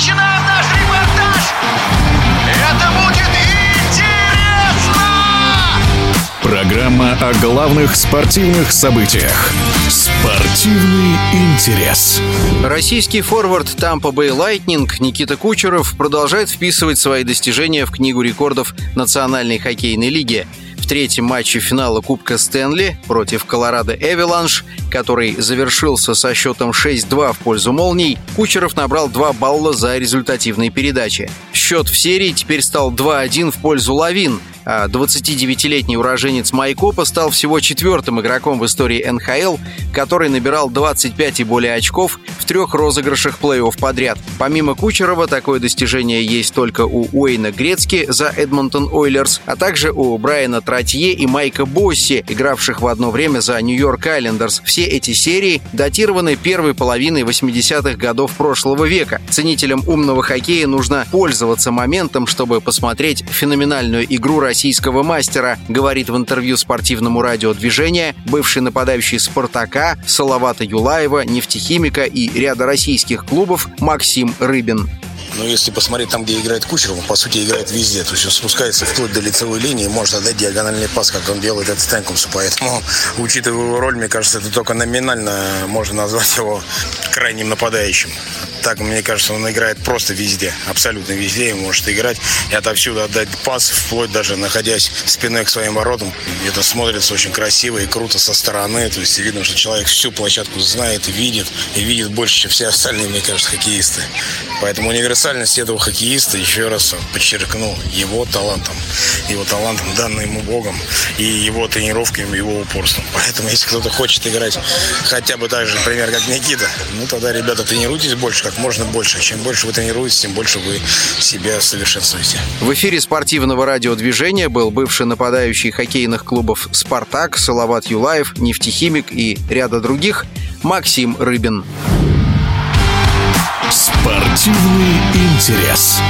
начинаем наш репортаж! Это будет интересно! Программа о главных спортивных событиях. Спортивный интерес. Российский форвард Тампа Бэй Лайтнинг Никита Кучеров продолжает вписывать свои достижения в Книгу рекордов Национальной хоккейной лиги – третьем матче финала Кубка Стэнли против Колорадо Эвеланш, который завершился со счетом 6-2 в пользу «Молний», Кучеров набрал 2 балла за результативные передачи. Счет в серии теперь стал 2-1 в пользу «Лавин», 29-летний уроженец Майкопа стал всего четвертым игроком в истории НХЛ, который набирал 25 и более очков в трех розыгрышах плей-офф подряд. Помимо Кучерова, такое достижение есть только у Уэйна Грецки за Эдмонтон Ойлерс, а также у Брайана Тратье и Майка Босси, игравших в одно время за Нью-Йорк Айлендерс. Все эти серии датированы первой половиной 80-х годов прошлого века. Ценителям умного хоккея нужно пользоваться моментом, чтобы посмотреть феноменальную игру российского мастера, говорит в интервью спортивному радио «Движение» бывший нападающий «Спартака» Салавата Юлаева, нефтехимика и ряда российских клубов Максим Рыбин. Но если посмотреть там, где играет Кучеров, он, по сути, играет везде. То есть он спускается вплоть до лицевой линии, может отдать диагональный пас, как он делает это Стэнкумсу. Поэтому, учитывая его роль, мне кажется, это только номинально можно назвать его крайним нападающим. Так, мне кажется, он играет просто везде, абсолютно везде, и может играть и отовсюду отдать пас, вплоть даже находясь спиной к своим воротам. Это смотрится очень красиво и круто со стороны, то есть видно, что человек всю площадку знает, видит, и видит больше, чем все остальные, мне кажется, хоккеисты. Поэтому универсальность этого хоккеиста, еще раз подчеркну, его талантом, его талантом, данным ему Богом, и его тренировками, его упорством. Поэтому, если кто-то хочет играть хотя бы так же, например, как Никита, ну тогда, ребята, тренируйтесь больше, как можно больше. Чем больше вы тренируетесь, тем больше вы себя совершенствуете. В эфире спортивного радиодвижения был бывший нападающий хоккейных клубов «Спартак», Салават Юлаев, «Нефтехимик» и ряда других Максим Рыбин. Спортивный интерес.